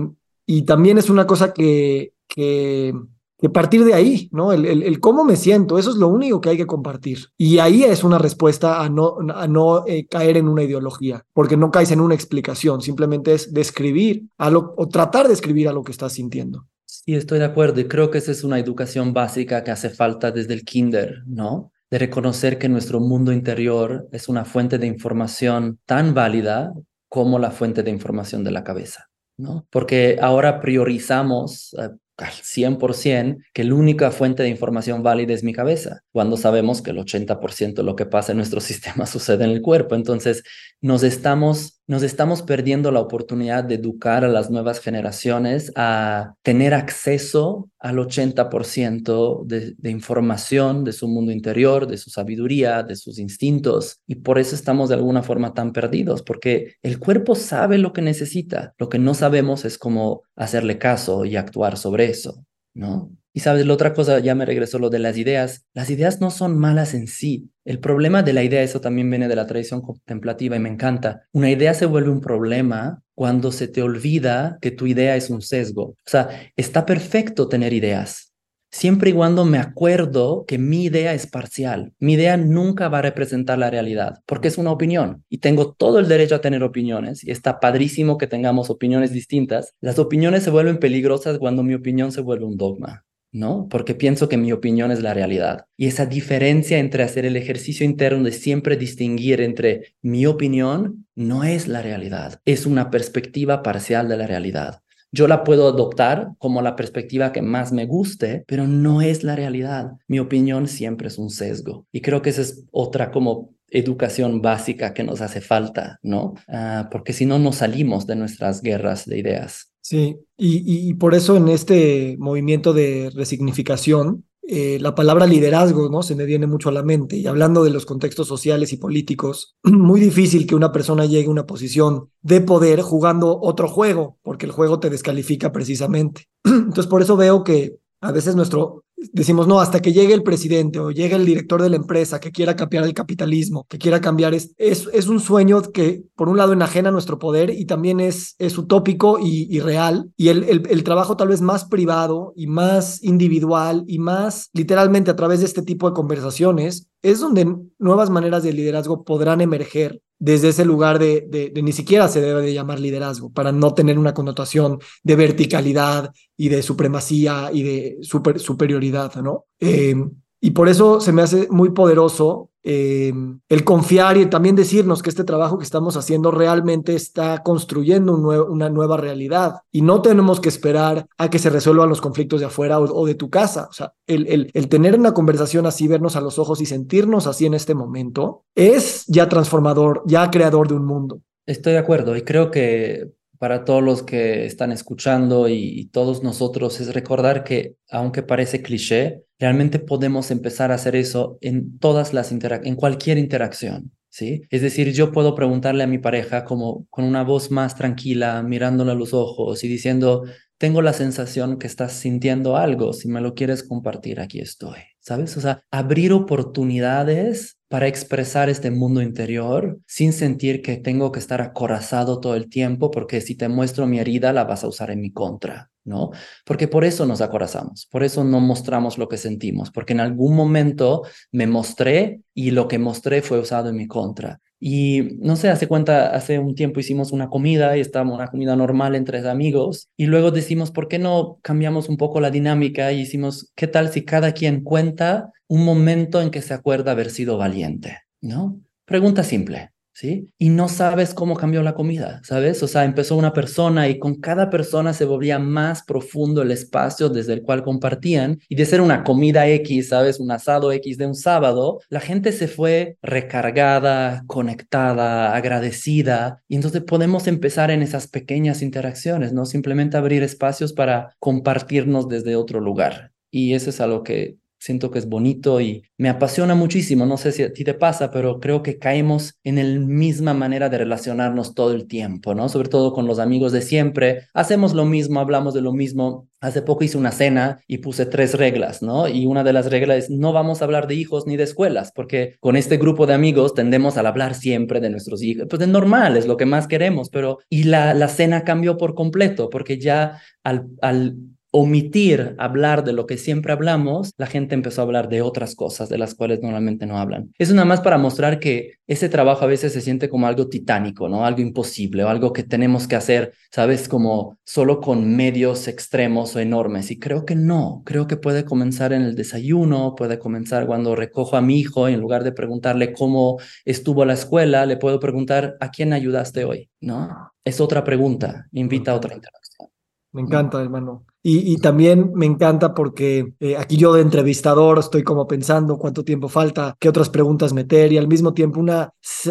y también es una cosa que, que, que partir de ahí, ¿no? El, el, el, cómo me siento, eso es lo único que hay que compartir. Y ahí es una respuesta a no, a no eh, caer en una ideología, porque no caes en una explicación, simplemente es describir a lo, o tratar de escribir a lo que estás sintiendo. Sí, estoy de acuerdo y creo que esa es una educación básica que hace falta desde el kinder, ¿no? De reconocer que nuestro mundo interior es una fuente de información tan válida como la fuente de información de la cabeza, ¿no? Porque ahora priorizamos uh, al 100% que la única fuente de información válida es mi cabeza, cuando sabemos que el 80% de lo que pasa en nuestro sistema sucede en el cuerpo. Entonces, nos estamos, nos estamos perdiendo la oportunidad de educar a las nuevas generaciones a tener acceso al 80% de, de información de su mundo interior, de su sabiduría, de sus instintos. Y por eso estamos de alguna forma tan perdidos, porque el cuerpo sabe lo que necesita. Lo que no sabemos es cómo hacerle caso y actuar sobre eso, ¿no? Y sabes, la otra cosa, ya me regresó lo de las ideas. Las ideas no son malas en sí. El problema de la idea, eso también viene de la tradición contemplativa y me encanta. Una idea se vuelve un problema cuando se te olvida que tu idea es un sesgo. O sea, está perfecto tener ideas, siempre y cuando me acuerdo que mi idea es parcial. Mi idea nunca va a representar la realidad, porque es una opinión y tengo todo el derecho a tener opiniones y está padrísimo que tengamos opiniones distintas. Las opiniones se vuelven peligrosas cuando mi opinión se vuelve un dogma. ¿No? Porque pienso que mi opinión es la realidad. Y esa diferencia entre hacer el ejercicio interno de siempre distinguir entre mi opinión no es la realidad, es una perspectiva parcial de la realidad. Yo la puedo adoptar como la perspectiva que más me guste, pero no es la realidad. Mi opinión siempre es un sesgo. Y creo que esa es otra como educación básica que nos hace falta, ¿no? Uh, porque si no, nos salimos de nuestras guerras de ideas. Sí, y, y, por eso en este movimiento de resignificación, eh, la palabra liderazgo ¿no? se me viene mucho a la mente. Y hablando de los contextos sociales y políticos, muy difícil que una persona llegue a una posición de poder jugando otro juego, porque el juego te descalifica precisamente. Entonces, por eso veo que a veces nuestro decimos, no, hasta que llegue el presidente o llegue el director de la empresa que quiera cambiar el capitalismo, que quiera cambiar, es, es, es un sueño que por un lado enajena nuestro poder y también es, es utópico y, y real. Y el, el, el, trabajo tal vez más privado y más individual y más literalmente a través de este tipo de conversaciones es donde nuevas maneras de liderazgo podrán emerger desde ese lugar de, ni siquiera se debe de llamar liderazgo, para no tener una connotación de verticalidad y de supremacía y de super, superioridad, ¿no? Eh, y por eso se me hace muy poderoso eh, el confiar y también decirnos que este trabajo que estamos haciendo realmente está construyendo una nueva realidad y no tenemos que esperar a que se resuelvan los conflictos de afuera o, o de tu casa. O sea, el, el, el, tener una conversación así, vernos a los ojos y sentirnos así en este momento es ya transformador, ya creador de un mundo. Estoy de acuerdo y creo que para todos los que están escuchando y, todos nosotros es recordar que, aunque parece cliché, realmente podemos empezar a hacer eso en todas las en cualquier interacción. ¿Sí? Es decir, yo puedo preguntarle a mi pareja como con una voz más tranquila, mirándole a los ojos y diciendo, tengo la sensación que estás sintiendo algo, si me lo quieres compartir, aquí estoy, ¿sabes? O sea, abrir oportunidades para expresar este mundo interior sin sentir que tengo que estar acorazado todo el tiempo porque si te muestro mi herida la vas a usar en mi contra. ¿no? Porque por eso nos acorazamos, por eso no mostramos lo que sentimos, porque en algún momento me mostré y lo que mostré fue usado en mi contra. Y no sé, hace cuenta, hace un tiempo hicimos una comida y estábamos una comida normal entre amigos y luego decimos, ¿por qué no cambiamos un poco la dinámica y hicimos, ¿qué tal si cada quien cuenta un momento en que se acuerda haber sido valiente? ¿No? Pregunta simple. ¿Sí? Y no sabes cómo cambió la comida, ¿sabes? O sea, empezó una persona y con cada persona se volvía más profundo el espacio desde el cual compartían y de ser una comida X, ¿sabes? Un asado X de un sábado, la gente se fue recargada, conectada, agradecida y entonces podemos empezar en esas pequeñas interacciones, ¿no? Simplemente abrir espacios para compartirnos desde otro lugar. Y eso es algo que siento que es bonito y me apasiona muchísimo. No sé si a ti te pasa, pero creo que caemos en la misma manera de relacionarnos todo el tiempo, ¿no? Sobre todo con los amigos de siempre. Hacemos lo mismo, hablamos de lo mismo. Hace poco hice una cena y puse tres reglas, ¿no? Y una de las reglas es no vamos a hablar de hijos ni de escuelas, porque con este grupo de amigos tendemos a hablar siempre de nuestros hijos. Pues es normal, es lo que más queremos, pero... Y la, la cena cambió por completo, porque ya al, al omitir hablar de lo que siempre hablamos, la gente empezó a hablar de otras cosas de las cuales normalmente no hablan. Es nada más para mostrar que ese trabajo a veces se siente como algo titánico, ¿no? Algo imposible o algo que tenemos que hacer, ¿sabes? Como solo con medios extremos o enormes. Y creo que no, creo que puede comenzar en el desayuno, puede comenzar cuando recojo a mi hijo y en lugar de preguntarle cómo estuvo la escuela, le puedo preguntar, ¿a quién ayudaste hoy? ¿No? Es otra pregunta, invita a otra interacción. Me encanta, hermano. Y, también me encanta porque eh, aquí yo de entrevistador estoy como pensando cuánto tiempo falta, qué otras preguntas meter y al mismo tiempo una,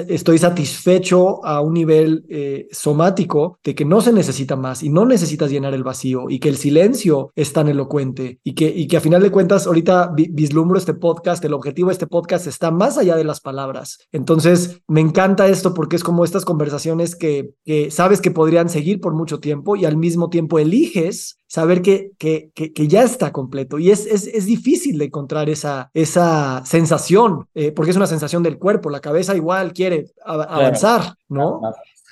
estoy satisfecho a un nivel eh, somático de que no se necesita más y no necesitas llenar el vacío y que el silencio es tan elocuente y que, y que a final de cuentas ahorita vislumbro este podcast, el objetivo de este podcast está más allá de las palabras. Entonces me encanta esto porque es como estas conversaciones que, que sabes que podrían seguir por mucho tiempo y al mismo tiempo eliges saber que, que, que, ya está completo. Y es, es, es, difícil de encontrar esa, esa sensación, eh, porque es una sensación del cuerpo. La cabeza igual quiere avanzar, ¿no?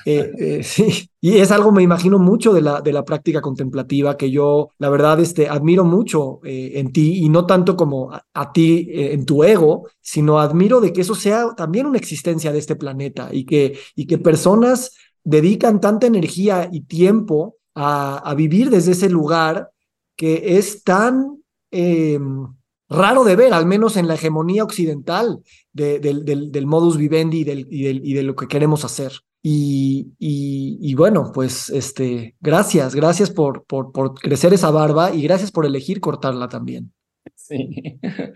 Eh, eh, sí, y es algo, me imagino, mucho de la, de la práctica contemplativa que yo, la verdad, este, admiro mucho en ti y no tanto como a, ti en tu ego, sino admiro de que eso sea también una existencia de este planeta y que, y que personas dedican tanta energía y tiempo a, vivir desde ese lugar que es tan em, raro de ver, al menos en la hegemonía occidental del, modus vivendi y, del, y, de lo que queremos hacer. Y, y, bueno, pues este, gracias, gracias por, por, crecer esa barba y gracias por elegir cortarla también. Sí.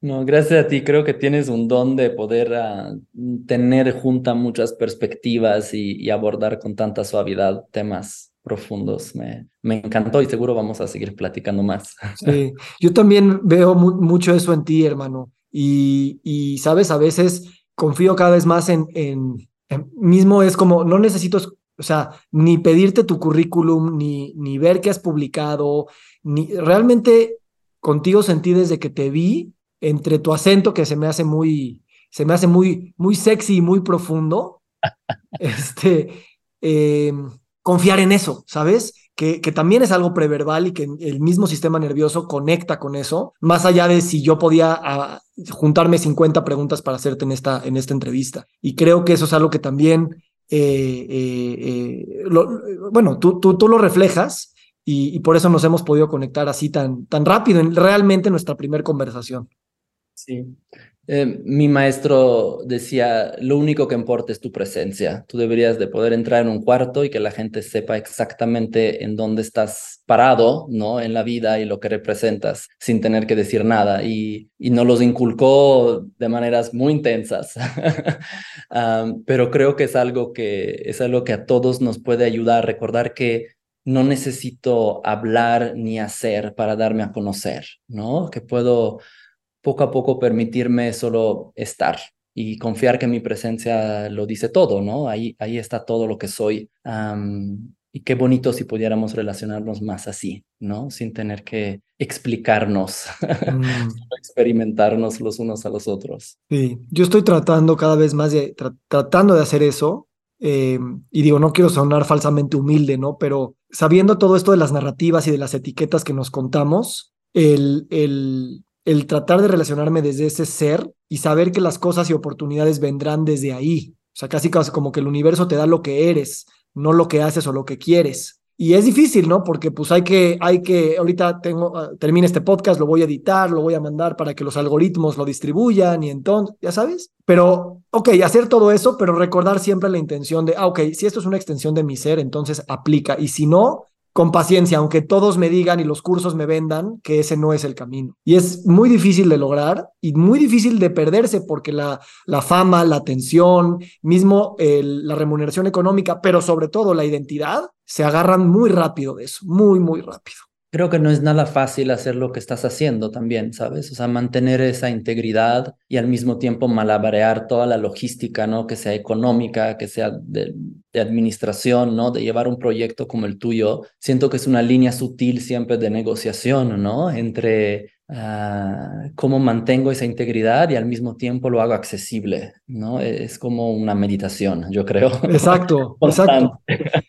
No, gracias a ti. Creo que tienes un don de poder ah, tener junta muchas perspectivas y, abordar con tanta suavidad temas profundos. Me, me encantó y seguro vamos a seguir platicando más. Sí, yo también veo mucho eso en ti, hermano. Y, y, sabes, a veces confío cada vez más en, en, mismo es como, no necesito, o sea, ni pedirte tu currículum, ni, ni ver qué has publicado, ni realmente contigo sentí desde que te vi, entre tu acento que se me hace muy, se me hace muy, muy sexy y muy profundo, este, eh, confiar en eso, ¿sabes? Que, que, también es algo preverbal y que el mismo sistema nervioso conecta con eso, más allá de si yo podía ah, juntarme 50 preguntas para hacerte en esta, en esta entrevista. Y creo que eso es algo que también, eh, eh, eh, bueno, tú, tú, tú lo reflejas y, y, por eso nos hemos podido conectar así tan, tan rápido en realmente nuestra primera conversación. Sí, eh, mi maestro decía, lo único que importa es tu presencia. Tú deberías de poder entrar en un cuarto y que la gente sepa exactamente en dónde estás parado, ¿no? En la vida y lo que representas sin tener que decir nada. Y, y nos los inculcó de maneras muy intensas. pero creo que es algo que es algo que a todos nos puede ayudar a recordar que no necesito hablar ni hacer para darme a conocer, ¿no? Que puedo poco a poco permitirme solo estar y confiar que mi presencia lo dice todo, ¿no? Ahí, ahí está todo lo que soy. y qué bonito si pudiéramos relacionarnos más así, ¿no? Sin tener que explicarnos, mm. experimentarnos los unos a los otros. Sí, yo estoy tratando cada vez más de, tratando de hacer eso. Eh, y digo, no quiero sonar falsamente humilde, ¿no? Pero sabiendo todo esto de las narrativas y de las etiquetas que nos contamos, el, el, el tratar de relacionarme desde ese ser y saber que las cosas y oportunidades vendrán desde ahí. O sea, casi, como que el universo te da lo que eres, no lo que haces o lo que quieres. Y es difícil, ¿no? Porque pues hay que, hay que, ahorita tengo, uh, termina este podcast, lo voy a editar, lo voy a mandar para que los algoritmos lo distribuyan y entonces, ya sabes. Pero, ok, hacer todo eso, pero recordar siempre la intención de, ah, ok, si esto es una extensión de mi ser, entonces aplica. Y si no, con paciencia, aunque todos me digan y los cursos me vendan que ese no es el camino. Y es muy difícil de lograr y muy difícil de perderse porque la, la fama, la atención, mismo la remuneración económica, pero sobre todo la identidad, se agarran muy rápido de eso, muy, muy rápido creo que no es nada fácil hacer lo que estás haciendo también, ¿sabes? O sea, mantener esa integridad y al mismo tiempo malabarear toda la logística, ¿no? Que sea económica, que sea de, administración, ¿no? De llevar un proyecto como el tuyo. Siento que es una línea sutil siempre de negociación, ¿no? Entre Ah, cómo mantengo esa integridad y al mismo tiempo lo hago accesible, ¿no? Es como una meditación, yo creo. Exacto, exacto.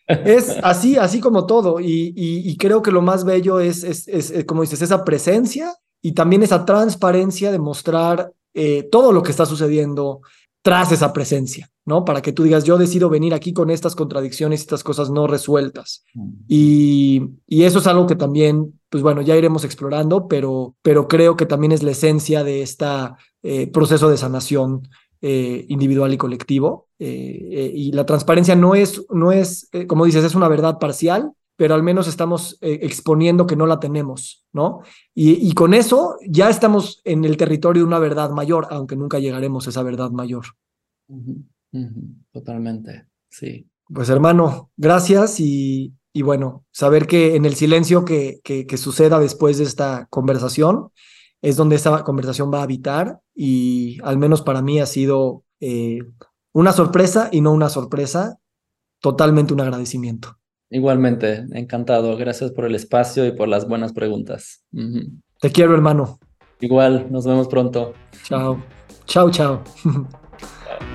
Es así, así como todo. Y, y, creo que lo más bello es, es, es, como dices, esa presencia y también esa transparencia de mostrar eh, todo lo que está sucediendo tras esa presencia, ¿no? Para que tú digas, yo decido venir aquí con estas contradicciones, estas cosas no resueltas. Mm. Y, y eso es algo que también pues bueno, ya iremos explorando, pero, pero creo que también es la esencia de este proceso de sanación eh, individual y colectivo. Eh, y la transparencia no es, no es como dices, es una verdad parcial, pero al menos estamos exponiendo que no la tenemos, ¿no? Y, y, con eso ya estamos en el territorio de una verdad mayor, aunque nunca llegaremos a esa verdad mayor. Totalmente, sí. Pues hermano, gracias y, y bueno, saber que en el silencio que, que, suceda después de esta conversación es donde esta conversación va a habitar y al menos para mí ha sido eh, una sorpresa y no una sorpresa, totalmente un agradecimiento. Igualmente, encantado. Gracias por el espacio y por las buenas preguntas. Te quiero, hermano. Igual, nos vemos pronto. Chao. Chao, chao.